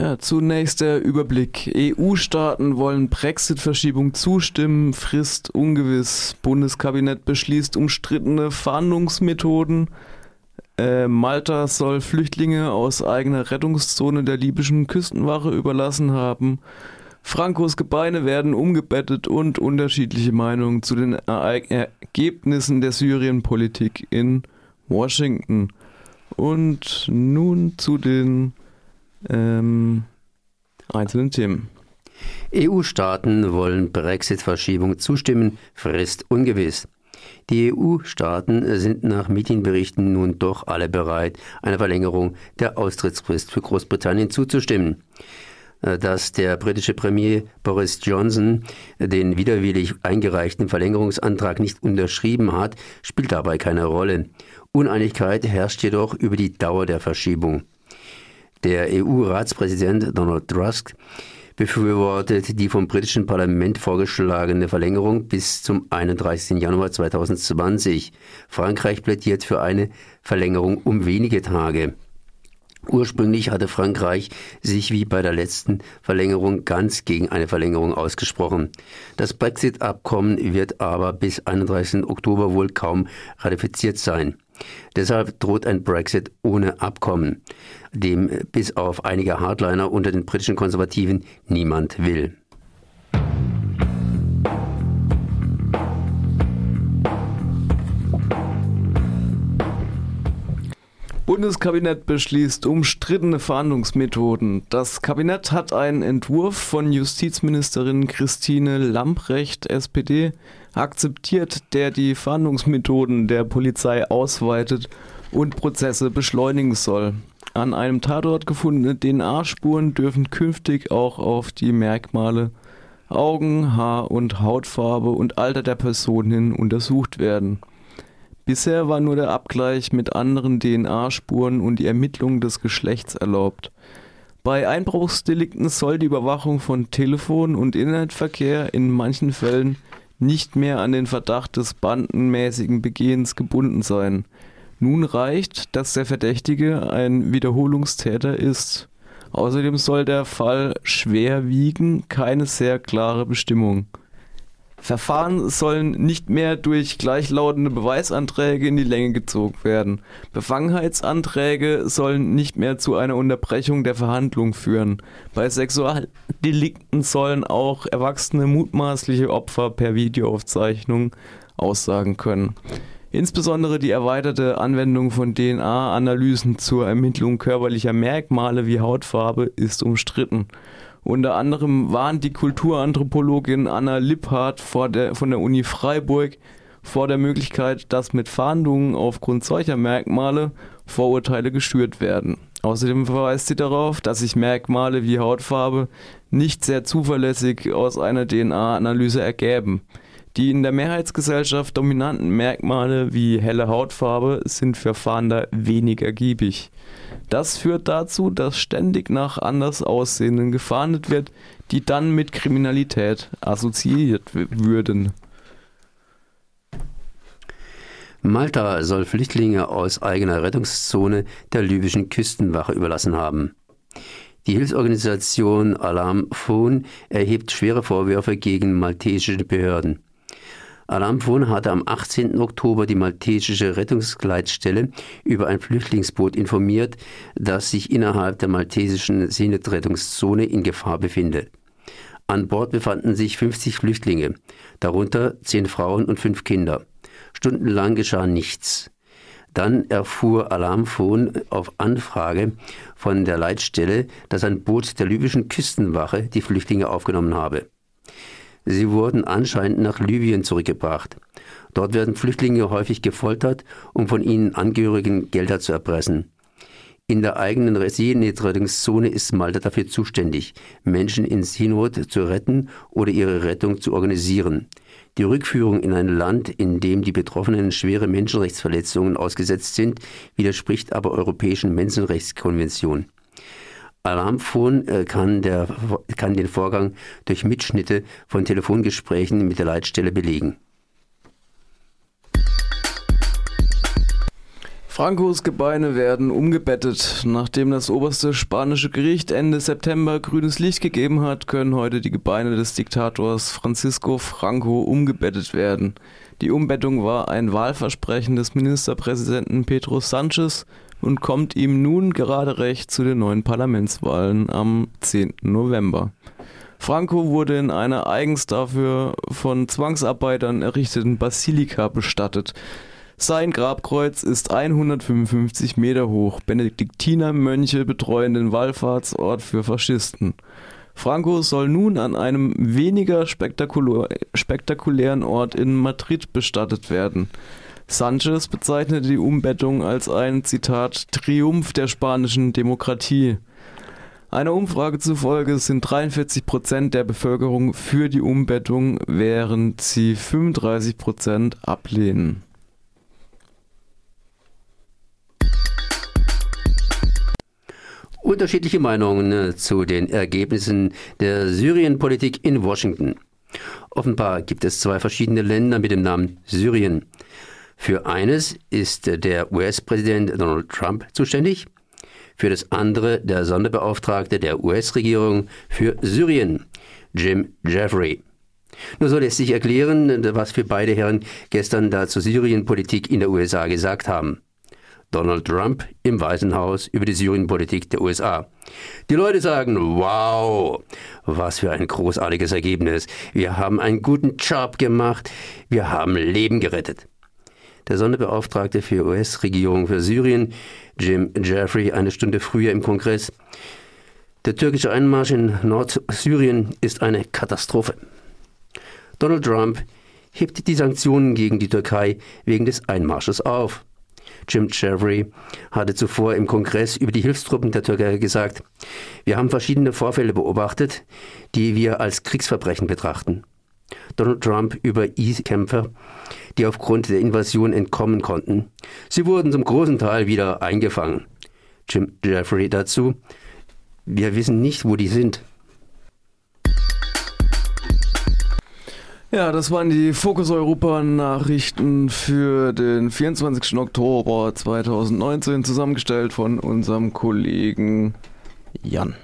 Ja, zunächst der Überblick. EU-Staaten wollen Brexit-Verschiebung zustimmen, Frist ungewiss. Bundeskabinett beschließt umstrittene Fahndungsmethoden. Äh, Malta soll Flüchtlinge aus eigener Rettungszone der libyschen Küstenwache überlassen haben. Frankos Gebeine werden umgebettet und unterschiedliche Meinungen zu den Ergebnissen der Syrienpolitik in Washington. Und nun zu den ähm, einzelnen Themen. EU-Staaten wollen Brexit-Verschiebung zustimmen, Frist ungewiss. Die EU-Staaten sind nach Medienberichten nun doch alle bereit, einer Verlängerung der Austrittsfrist für Großbritannien zuzustimmen. Dass der britische Premier Boris Johnson den widerwillig eingereichten Verlängerungsantrag nicht unterschrieben hat, spielt dabei keine Rolle. Uneinigkeit herrscht jedoch über die Dauer der Verschiebung. Der EU-Ratspräsident Donald Tusk befürwortet die vom britischen Parlament vorgeschlagene Verlängerung bis zum 31. Januar 2020. Frankreich plädiert für eine Verlängerung um wenige Tage. Ursprünglich hatte Frankreich sich wie bei der letzten Verlängerung ganz gegen eine Verlängerung ausgesprochen. Das Brexit-Abkommen wird aber bis 31. Oktober wohl kaum ratifiziert sein. Deshalb droht ein Brexit ohne Abkommen, dem bis auf einige Hardliner unter den britischen Konservativen niemand will. Bundeskabinett beschließt umstrittene Fahndungsmethoden. Das Kabinett hat einen Entwurf von Justizministerin Christine Lamprecht, SPD, akzeptiert, der die Fahndungsmethoden der Polizei ausweitet und Prozesse beschleunigen soll. An einem Tatort gefundene DNA-Spuren dürfen künftig auch auf die Merkmale Augen, Haar- und Hautfarbe und Alter der Person hin untersucht werden. Bisher war nur der Abgleich mit anderen DNA-Spuren und die Ermittlung des Geschlechts erlaubt. Bei Einbruchsdelikten soll die Überwachung von Telefon- und Internetverkehr in manchen Fällen nicht mehr an den Verdacht des bandenmäßigen Begehens gebunden sein. Nun reicht, dass der Verdächtige ein Wiederholungstäter ist. Außerdem soll der Fall schwer wiegen, keine sehr klare Bestimmung. Verfahren sollen nicht mehr durch gleichlautende Beweisanträge in die Länge gezogen werden. Befangenheitsanträge sollen nicht mehr zu einer Unterbrechung der Verhandlung führen. Bei Sexualdelikten sollen auch erwachsene mutmaßliche Opfer per Videoaufzeichnung aussagen können. Insbesondere die erweiterte Anwendung von DNA-Analysen zur Ermittlung körperlicher Merkmale wie Hautfarbe ist umstritten. Unter anderem warnt die Kulturanthropologin Anna Lipphardt vor der, von der Uni Freiburg vor der Möglichkeit, dass mit Fahndungen aufgrund solcher Merkmale Vorurteile geschürt werden. Außerdem verweist sie darauf, dass sich Merkmale wie Hautfarbe nicht sehr zuverlässig aus einer DNA-Analyse ergäben. Die in der Mehrheitsgesellschaft dominanten Merkmale wie helle Hautfarbe sind für Fahnder wenig ergiebig. Das führt dazu, dass ständig nach anders Aussehenden gefahndet wird, die dann mit Kriminalität assoziiert würden. Malta soll Flüchtlinge aus eigener Rettungszone der libyschen Küstenwache überlassen haben. Die Hilfsorganisation Alarm Phone erhebt schwere Vorwürfe gegen maltesische Behörden. Alamfon hatte am 18. Oktober die maltesische Rettungsgleitstelle über ein Flüchtlingsboot informiert, das sich innerhalb der maltesischen Seenotrettungszone in Gefahr befindet. An Bord befanden sich 50 Flüchtlinge, darunter 10 Frauen und 5 Kinder. Stundenlang geschah nichts. Dann erfuhr Alarmphone auf Anfrage von der Leitstelle, dass ein Boot der libyschen Küstenwache die Flüchtlinge aufgenommen habe. Sie wurden anscheinend nach Libyen zurückgebracht. Dort werden Flüchtlinge häufig gefoltert, um von ihnen Angehörigen Gelder zu erpressen. In der eigenen Seenotrettungszone ist Malta dafür zuständig, Menschen in Seenot zu retten oder ihre Rettung zu organisieren. Die Rückführung in ein Land, in dem die Betroffenen schwere Menschenrechtsverletzungen ausgesetzt sind, widerspricht aber Europäischen Menschenrechtskonvention. Alarmphone äh, kann, der, kann den Vorgang durch Mitschnitte von Telefongesprächen mit der Leitstelle belegen. Francos Gebeine werden umgebettet. Nachdem das oberste spanische Gericht Ende September grünes Licht gegeben hat, können heute die Gebeine des Diktators Francisco Franco umgebettet werden. Die Umbettung war ein Wahlversprechen des Ministerpräsidenten Pedro Sanchez und kommt ihm nun gerade recht zu den neuen Parlamentswahlen am 10. November. Franco wurde in einer eigens dafür von Zwangsarbeitern errichteten Basilika bestattet. Sein Grabkreuz ist 155 Meter hoch. Benediktinermönche betreuen den Wallfahrtsort für Faschisten. Franco soll nun an einem weniger spektakulären Ort in Madrid bestattet werden. Sanchez bezeichnete die Umbettung als ein Zitat Triumph der spanischen Demokratie. Einer Umfrage zufolge sind 43 Prozent der Bevölkerung für die Umbettung, während sie 35 Prozent ablehnen. Unterschiedliche Meinungen äh, zu den Ergebnissen der Syrienpolitik in Washington. Offenbar gibt es zwei verschiedene Länder mit dem Namen Syrien. Für eines ist der US-Präsident Donald Trump zuständig, für das andere der Sonderbeauftragte der US-Regierung für Syrien, Jim Jeffrey. Nur so lässt sich erklären, was für beide Herren gestern da zur Syrienpolitik in der USA gesagt haben. Donald Trump im Weißen Haus über die Syrienpolitik der USA. Die Leute sagen, wow, was für ein großartiges Ergebnis. Wir haben einen guten Job gemacht. Wir haben Leben gerettet. Der Sonderbeauftragte für US-Regierung für Syrien, Jim Jeffrey, eine Stunde früher im Kongress. Der türkische Einmarsch in Nordsyrien ist eine Katastrophe. Donald Trump hebt die Sanktionen gegen die Türkei wegen des Einmarsches auf. Jim Jeffrey hatte zuvor im Kongress über die Hilfstruppen der Türkei gesagt, wir haben verschiedene Vorfälle beobachtet, die wir als Kriegsverbrechen betrachten. Donald Trump über IS-Kämpfer, die aufgrund der Invasion entkommen konnten. Sie wurden zum großen Teil wieder eingefangen. Jim Jeffrey dazu, wir wissen nicht, wo die sind. Ja, das waren die Fokus Europa Nachrichten für den 24. Oktober 2019, zusammengestellt von unserem Kollegen Jan.